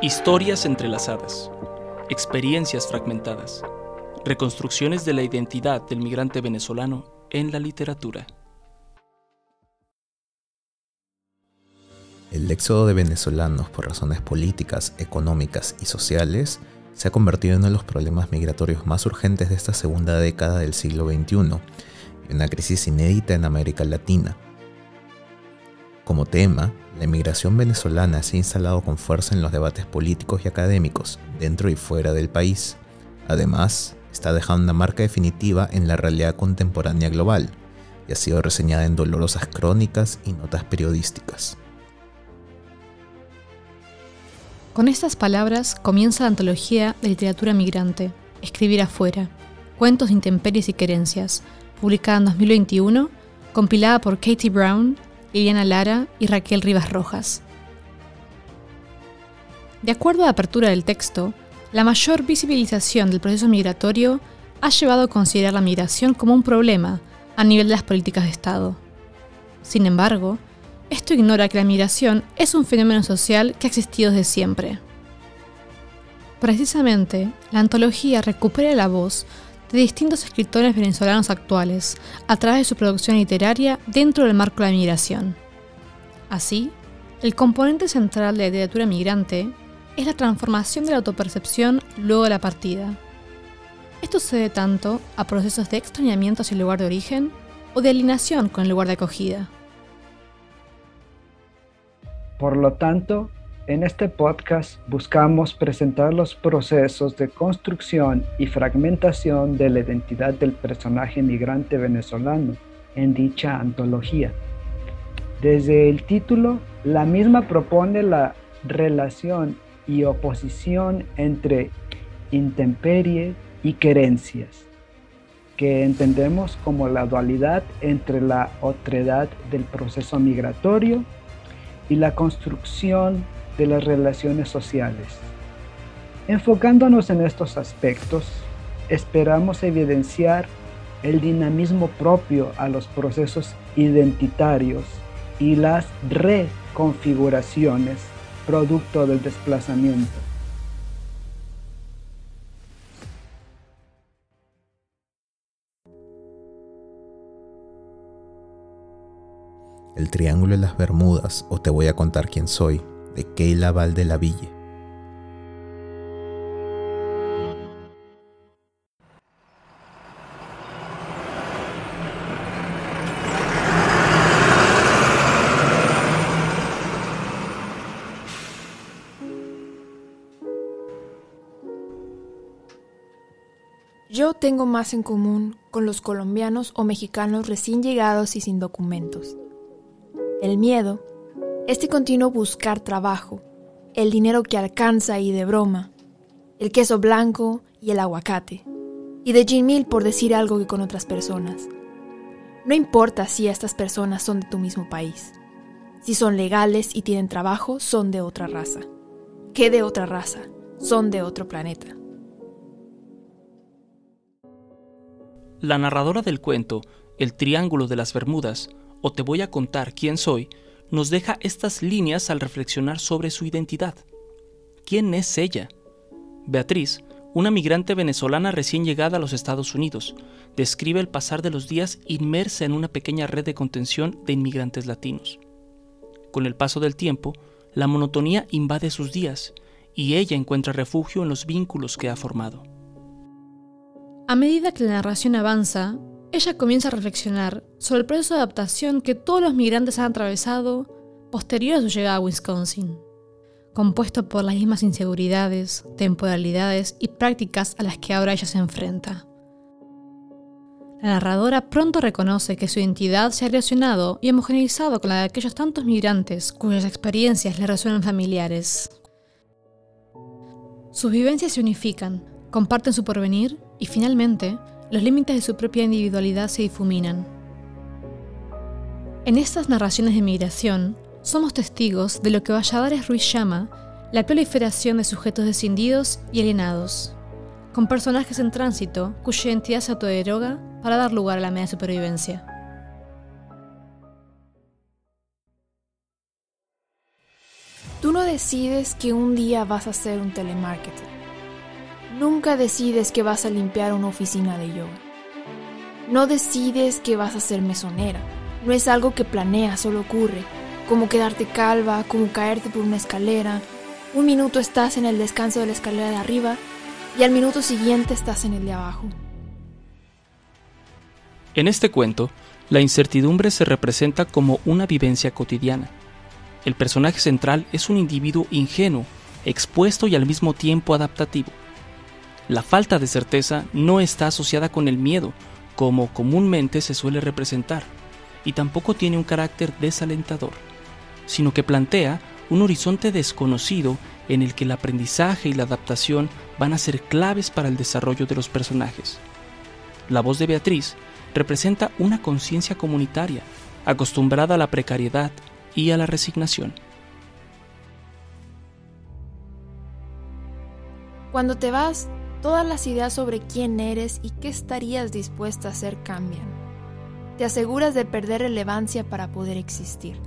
Historias entrelazadas, experiencias fragmentadas, reconstrucciones de la identidad del migrante venezolano en la literatura. El éxodo de venezolanos por razones políticas, económicas y sociales se ha convertido en uno de los problemas migratorios más urgentes de esta segunda década del siglo XXI una crisis inédita en América Latina. Como tema, la inmigración venezolana se ha instalado con fuerza en los debates políticos y académicos, dentro y fuera del país. Además, está dejando una marca definitiva en la realidad contemporánea global y ha sido reseñada en dolorosas crónicas y notas periodísticas. Con estas palabras comienza la antología de literatura migrante, Escribir afuera, Cuentos de intemperies y querencias, publicada en 2021, compilada por Katie Brown Liliana Lara y Raquel Rivas Rojas. De acuerdo a la apertura del texto, la mayor visibilización del proceso migratorio ha llevado a considerar la migración como un problema a nivel de las políticas de Estado. Sin embargo, esto ignora que la migración es un fenómeno social que ha existido desde siempre. Precisamente, la antología recupera la voz de distintos escritores venezolanos actuales a través de su producción literaria dentro del marco de la migración. Así, el componente central de la literatura migrante es la transformación de la autopercepción luego de la partida. Esto se debe tanto a procesos de extrañamiento hacia el lugar de origen o de alineación con el lugar de acogida. Por lo tanto, en este podcast buscamos presentar los procesos de construcción y fragmentación de la identidad del personaje migrante venezolano en dicha antología. Desde el título, la misma propone la relación y oposición entre intemperie y querencias, que entendemos como la dualidad entre la otredad del proceso migratorio y la construcción de las relaciones sociales. Enfocándonos en estos aspectos, esperamos evidenciar el dinamismo propio a los procesos identitarios y las reconfiguraciones producto del desplazamiento. El Triángulo de las Bermudas o Te voy a contar quién soy de Keila Ville. Yo tengo más en común con los colombianos o mexicanos recién llegados y sin documentos. El miedo este continuo buscar trabajo, el dinero que alcanza y de broma, el queso blanco y el aguacate, y de Gin por decir algo que con otras personas. No importa si estas personas son de tu mismo país. Si son legales y tienen trabajo, son de otra raza. ¿Qué de otra raza? Son de otro planeta. La narradora del cuento, El Triángulo de las Bermudas, o Te voy a contar quién soy, nos deja estas líneas al reflexionar sobre su identidad. ¿Quién es ella? Beatriz, una migrante venezolana recién llegada a los Estados Unidos, describe el pasar de los días inmersa en una pequeña red de contención de inmigrantes latinos. Con el paso del tiempo, la monotonía invade sus días y ella encuentra refugio en los vínculos que ha formado. A medida que la narración avanza, ella comienza a reflexionar sobre el proceso de adaptación que todos los migrantes han atravesado posterior a su llegada a Wisconsin, compuesto por las mismas inseguridades, temporalidades y prácticas a las que ahora ella se enfrenta. La narradora pronto reconoce que su identidad se ha relacionado y homogeneizado con la de aquellos tantos migrantes cuyas experiencias le resuenan familiares. Sus vivencias se unifican, comparten su porvenir y finalmente los límites de su propia individualidad se difuminan. En estas narraciones de migración, somos testigos de lo que Valladares Ruiz llama la proliferación de sujetos descendidos y alienados, con personajes en tránsito cuya identidad se autoderoga para dar lugar a la media supervivencia. Tú no decides que un día vas a ser un telemarketer. Nunca decides que vas a limpiar una oficina de yoga. No decides que vas a ser mesonera. No es algo que planeas, solo ocurre. Como quedarte calva, como caerte por una escalera. Un minuto estás en el descanso de la escalera de arriba y al minuto siguiente estás en el de abajo. En este cuento, la incertidumbre se representa como una vivencia cotidiana. El personaje central es un individuo ingenuo, expuesto y al mismo tiempo adaptativo. La falta de certeza no está asociada con el miedo, como comúnmente se suele representar, y tampoco tiene un carácter desalentador, sino que plantea un horizonte desconocido en el que el aprendizaje y la adaptación van a ser claves para el desarrollo de los personajes. La voz de Beatriz representa una conciencia comunitaria, acostumbrada a la precariedad y a la resignación. Cuando te vas, todas las ideas sobre quién eres y qué estarías dispuesta a hacer cambian. Te aseguras de perder relevancia para poder existir.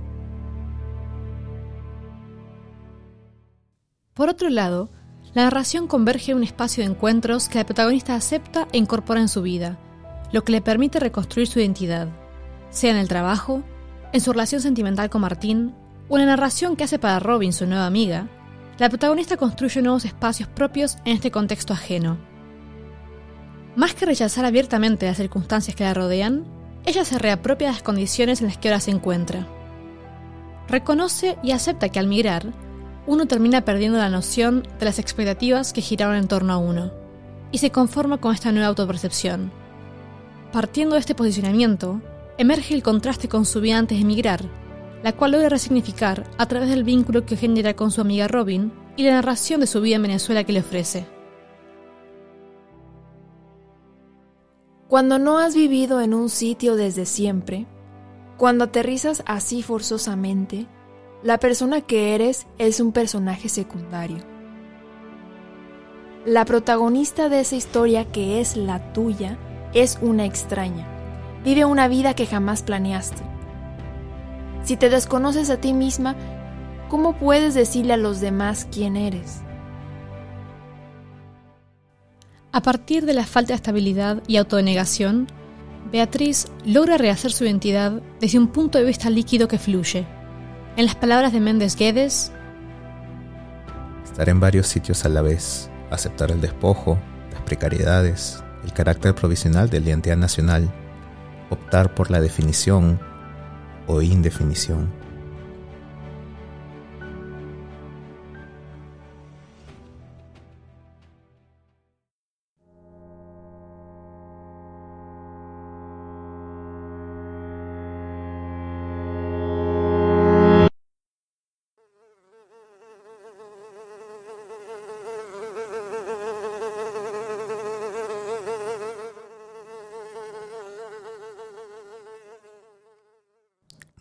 Por otro lado, la narración converge a un espacio de encuentros que la protagonista acepta e incorpora en su vida, lo que le permite reconstruir su identidad, sea en el trabajo, en su relación sentimental con Martín o en la narración que hace para Robin, su nueva amiga, la protagonista construye nuevos espacios propios en este contexto ajeno. Más que rechazar abiertamente las circunstancias que la rodean, ella se reapropia de las condiciones en las que ahora se encuentra. Reconoce y acepta que al migrar, uno termina perdiendo la noción de las expectativas que giraron en torno a uno, y se conforma con esta nueva autopercepción Partiendo de este posicionamiento, emerge el contraste con su vida antes de emigrar, la cual logra resignificar a través del vínculo que genera con su amiga Robin y la narración de su vida en Venezuela que le ofrece. Cuando no has vivido en un sitio desde siempre, cuando aterrizas así forzosamente, la persona que eres es un personaje secundario. La protagonista de esa historia que es la tuya es una extraña. Vive una vida que jamás planeaste. Si te desconoces a ti misma, ¿cómo puedes decirle a los demás quién eres? A partir de la falta de estabilidad y autodenegación, Beatriz logra rehacer su identidad desde un punto de vista líquido que fluye. En las palabras de Méndez Guedes, estar en varios sitios a la vez, aceptar el despojo, las precariedades, el carácter provisional de la identidad nacional, optar por la definición o indefinición.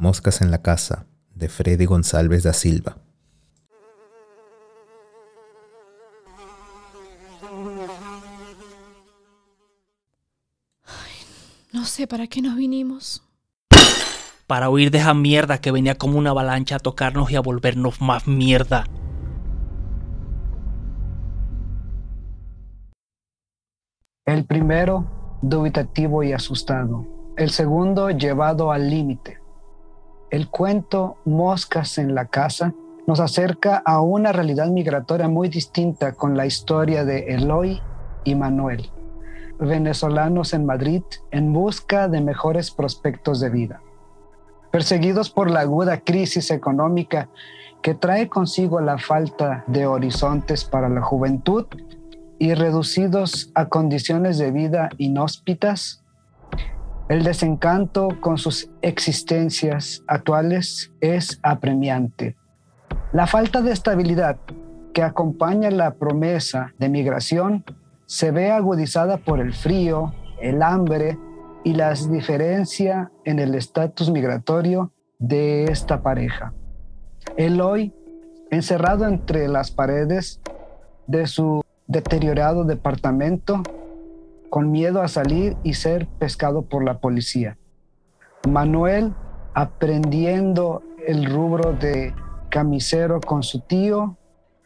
Moscas en la casa, de Freddy González da Silva. no sé para qué nos vinimos. Para huir de esa mierda que venía como una avalancha a tocarnos y a volvernos más mierda. El primero, dubitativo y asustado. El segundo, llevado al límite. El cuento Moscas en la casa nos acerca a una realidad migratoria muy distinta con la historia de Eloy y Manuel, venezolanos en Madrid en busca de mejores prospectos de vida. Perseguidos por la aguda crisis económica que trae consigo la falta de horizontes para la juventud y reducidos a condiciones de vida inhóspitas, el desencanto con sus existencias actuales es apremiante. La falta de estabilidad que acompaña la promesa de migración se ve agudizada por el frío, el hambre y la diferencia en el estatus migratorio de esta pareja. Eloy, encerrado entre las paredes de su deteriorado departamento, con miedo a salir y ser pescado por la policía. Manuel aprendiendo el rubro de camisero con su tío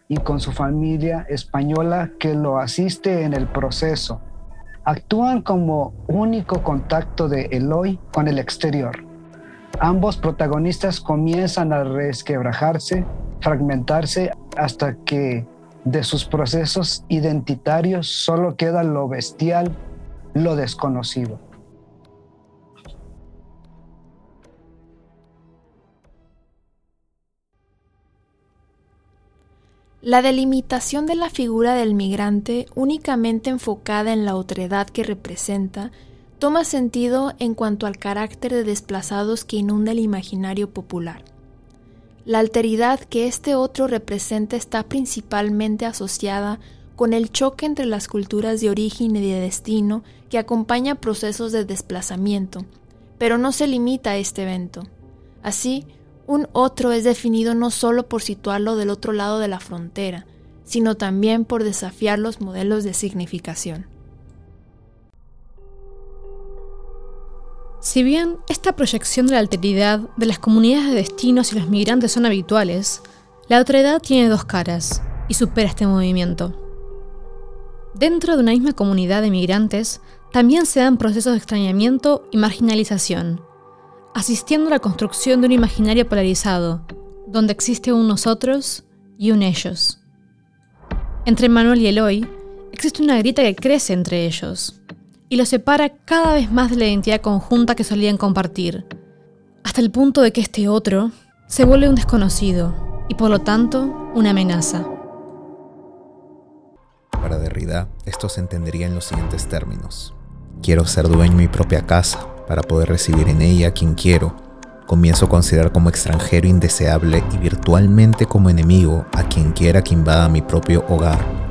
y con su familia española que lo asiste en el proceso. Actúan como único contacto de Eloy con el exterior. Ambos protagonistas comienzan a resquebrajarse, fragmentarse, hasta que de sus procesos identitarios solo queda lo bestial, lo desconocido. La delimitación de la figura del migrante únicamente enfocada en la otredad que representa toma sentido en cuanto al carácter de desplazados que inunda el imaginario popular. La alteridad que este otro representa está principalmente asociada con el choque entre las culturas de origen y de destino que acompaña procesos de desplazamiento, pero no se limita a este evento. Así, un otro es definido no solo por situarlo del otro lado de la frontera, sino también por desafiar los modelos de significación. Si bien esta proyección de la alteridad de las comunidades de destinos y los migrantes son habituales, la otredad tiene dos caras y supera este movimiento. Dentro de una misma comunidad de migrantes, también se dan procesos de extrañamiento y marginalización, asistiendo a la construcción de un imaginario polarizado, donde existe un nosotros y un ellos. Entre Manuel y Eloy existe una grita que crece entre ellos y los separa cada vez más de la identidad conjunta que solían compartir, hasta el punto de que este otro se vuelve un desconocido y por lo tanto una amenaza. Para Derrida, esto se entendería en los siguientes términos. Quiero ser dueño de mi propia casa, para poder recibir en ella a quien quiero. Comienzo a considerar como extranjero indeseable y virtualmente como enemigo a quien quiera que invada mi propio hogar.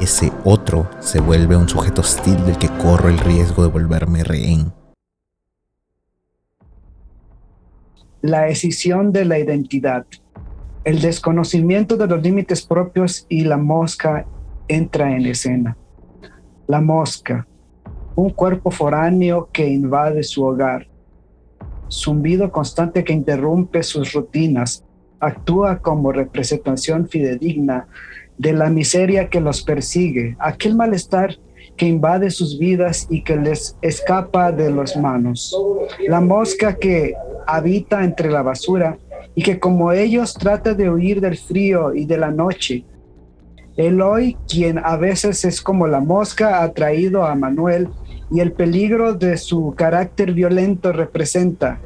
Ese otro se vuelve un sujeto hostil del que corro el riesgo de volverme rehén. La decisión de la identidad. El desconocimiento de los límites propios y la mosca entra en escena. La mosca, un cuerpo foráneo que invade su hogar, zumbido constante que interrumpe sus rutinas, actúa como representación fidedigna de la miseria que los persigue, aquel malestar que invade sus vidas y que les escapa de las manos. La mosca que habita entre la basura y que como ellos trata de huir del frío y de la noche. Eloy, quien a veces es como la mosca, ha traído a Manuel y el peligro de su carácter violento representa.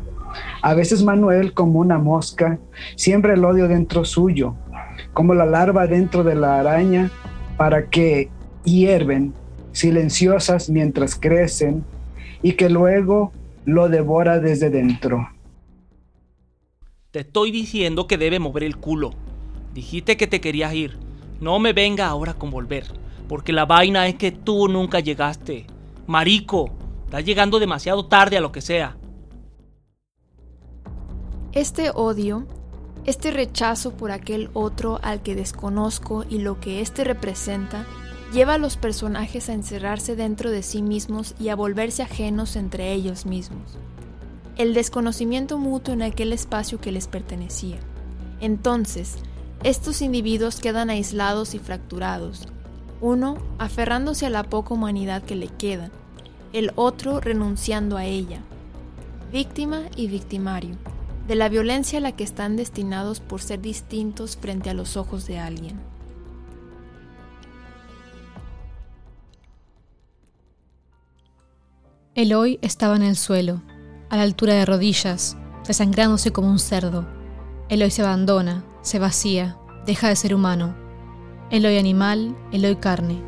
A veces Manuel, como una mosca, siembra el odio dentro suyo, como la larva dentro de la araña, para que hierven silenciosas mientras crecen y que luego lo devora desde dentro. Te estoy diciendo que debe mover el culo. Dijiste que te querías ir. No me venga ahora con volver, porque la vaina es que tú nunca llegaste. Marico, estás llegando demasiado tarde a lo que sea. Este odio, este rechazo por aquel otro al que desconozco y lo que éste representa, lleva a los personajes a encerrarse dentro de sí mismos y a volverse ajenos entre ellos mismos. El desconocimiento mutuo en aquel espacio que les pertenecía. Entonces, estos individuos quedan aislados y fracturados, uno aferrándose a la poca humanidad que le queda, el otro renunciando a ella. Víctima y victimario, de la violencia a la que están destinados por ser distintos frente a los ojos de alguien. Eloy estaba en el suelo, a la altura de rodillas, desangrándose como un cerdo. Eloy se abandona, se vacía, deja de ser humano, Eloy animal, Eloy carne,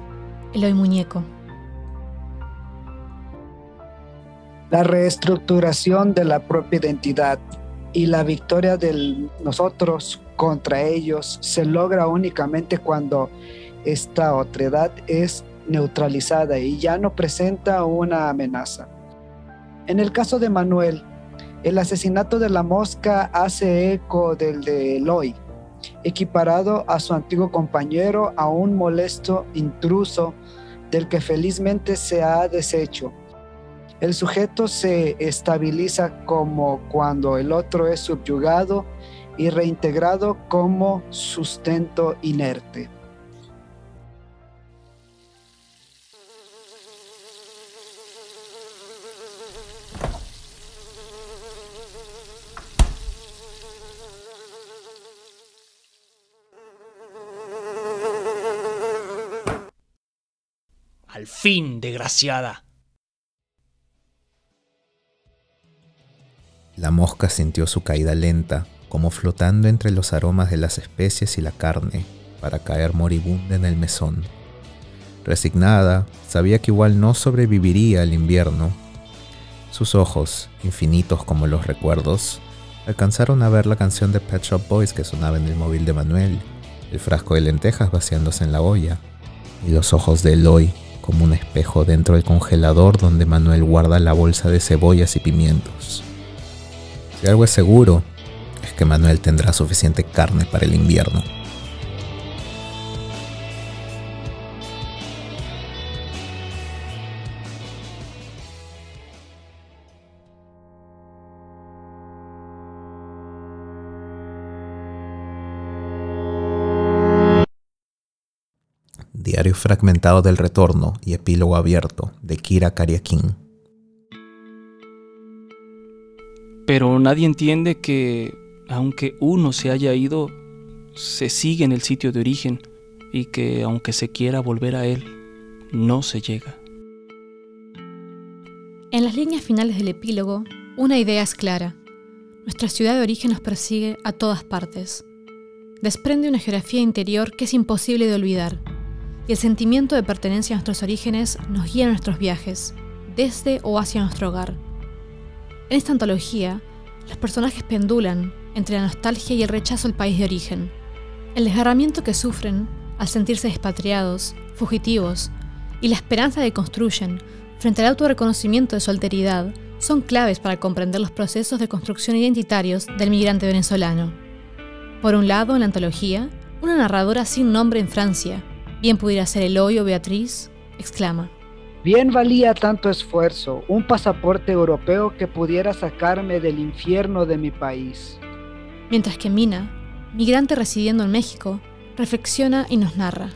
Eloy muñeco. La reestructuración de la propia identidad y la victoria de nosotros contra ellos se logra únicamente cuando esta otredad es neutralizada y ya no presenta una amenaza. En el caso de Manuel, el asesinato de la mosca hace eco del de Eloy, equiparado a su antiguo compañero, a un molesto intruso del que felizmente se ha deshecho. El sujeto se estabiliza como cuando el otro es subyugado y reintegrado como sustento inerte. Al fin, desgraciada. La mosca sintió su caída lenta, como flotando entre los aromas de las especies y la carne, para caer moribunda en el mesón. Resignada, sabía que igual no sobreviviría al invierno. Sus ojos, infinitos como los recuerdos, alcanzaron a ver la canción de Pet Shop Boys que sonaba en el móvil de Manuel, el frasco de lentejas vaciándose en la olla, y los ojos de Eloy como un espejo dentro del congelador donde Manuel guarda la bolsa de cebollas y pimientos. Si algo es seguro, es que Manuel tendrá suficiente carne para el invierno. Diario fragmentado del retorno y epílogo abierto de Kira Kariakin. Pero nadie entiende que, aunque uno se haya ido, se sigue en el sitio de origen y que, aunque se quiera volver a él, no se llega. En las líneas finales del epílogo, una idea es clara. Nuestra ciudad de origen nos persigue a todas partes. Desprende una geografía interior que es imposible de olvidar y el sentimiento de pertenencia a nuestros orígenes nos guía en nuestros viajes, desde o hacia nuestro hogar. En esta antología, los personajes pendulan entre la nostalgia y el rechazo al país de origen, el desgarramiento que sufren al sentirse despatriados, fugitivos, y la esperanza que construyen frente al autorreconocimiento de su alteridad son claves para comprender los procesos de construcción identitarios del migrante venezolano. Por un lado, en la antología, una narradora sin nombre en Francia, Bien pudiera ser Eloy o Beatriz, exclama. Bien valía tanto esfuerzo, un pasaporte europeo que pudiera sacarme del infierno de mi país. Mientras que Mina, migrante residiendo en México, reflexiona y nos narra.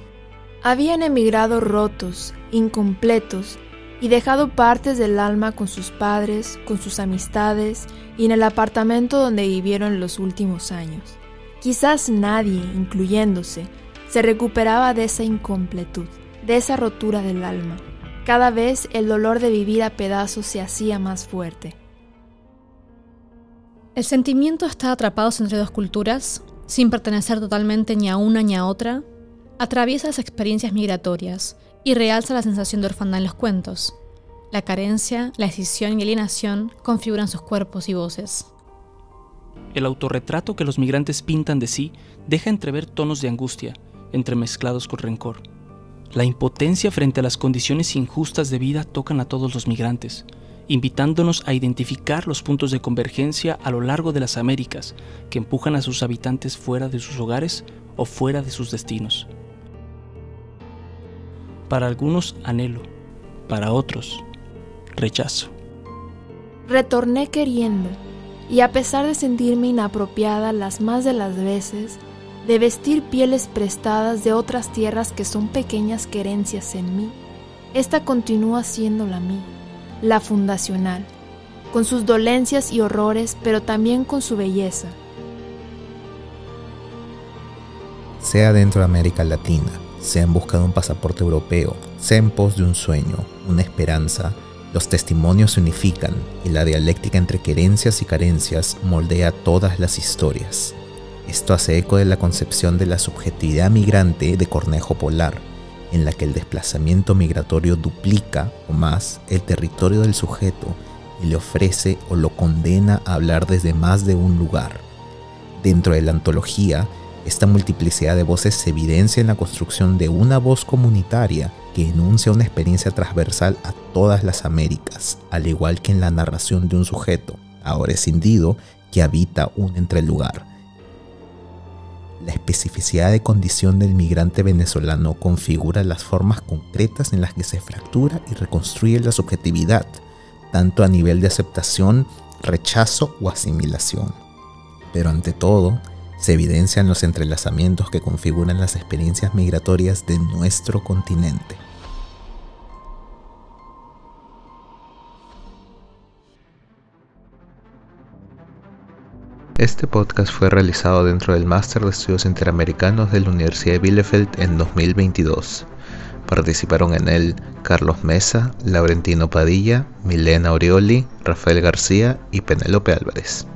Habían emigrado rotos, incompletos, y dejado partes del alma con sus padres, con sus amistades y en el apartamento donde vivieron los últimos años. Quizás nadie, incluyéndose, se recuperaba de esa incompletud, de esa rotura del alma. Cada vez el dolor de vivir a pedazos se hacía más fuerte. El sentimiento está atrapado entre dos culturas, sin pertenecer totalmente ni a una ni a otra, atraviesa las experiencias migratorias y realza la sensación de orfandad en los cuentos. La carencia, la decisión y alienación configuran sus cuerpos y voces. El autorretrato que los migrantes pintan de sí deja entrever tonos de angustia, entremezclados con rencor. La impotencia frente a las condiciones injustas de vida tocan a todos los migrantes, invitándonos a identificar los puntos de convergencia a lo largo de las Américas que empujan a sus habitantes fuera de sus hogares o fuera de sus destinos. Para algunos anhelo, para otros rechazo. Retorné queriendo, y a pesar de sentirme inapropiada las más de las veces, de vestir pieles prestadas de otras tierras que son pequeñas querencias en mí, esta continúa siendo la mía, la fundacional, con sus dolencias y horrores, pero también con su belleza. Sea dentro de América Latina, sea en busca de un pasaporte europeo, sea en pos de un sueño, una esperanza, los testimonios se unifican y la dialéctica entre querencias y carencias moldea todas las historias. Esto hace eco de la concepción de la subjetividad migrante de Cornejo Polar, en la que el desplazamiento migratorio duplica o más el territorio del sujeto y le ofrece o lo condena a hablar desde más de un lugar. Dentro de la antología, esta multiplicidad de voces se evidencia en la construcción de una voz comunitaria que enuncia una experiencia transversal a todas las Américas, al igual que en la narración de un sujeto, ahora escindido, que habita un entrelugar la especificidad de condición del migrante venezolano configura las formas concretas en las que se fractura y reconstruye la subjetividad, tanto a nivel de aceptación, rechazo o asimilación. pero ante todo, se evidencian los entrelazamientos que configuran las experiencias migratorias de nuestro continente. Este podcast fue realizado dentro del Máster de Estudios Interamericanos de la Universidad de Bielefeld en 2022. Participaron en él Carlos Mesa, Laurentino Padilla, Milena Orioli, Rafael García y Penélope Álvarez.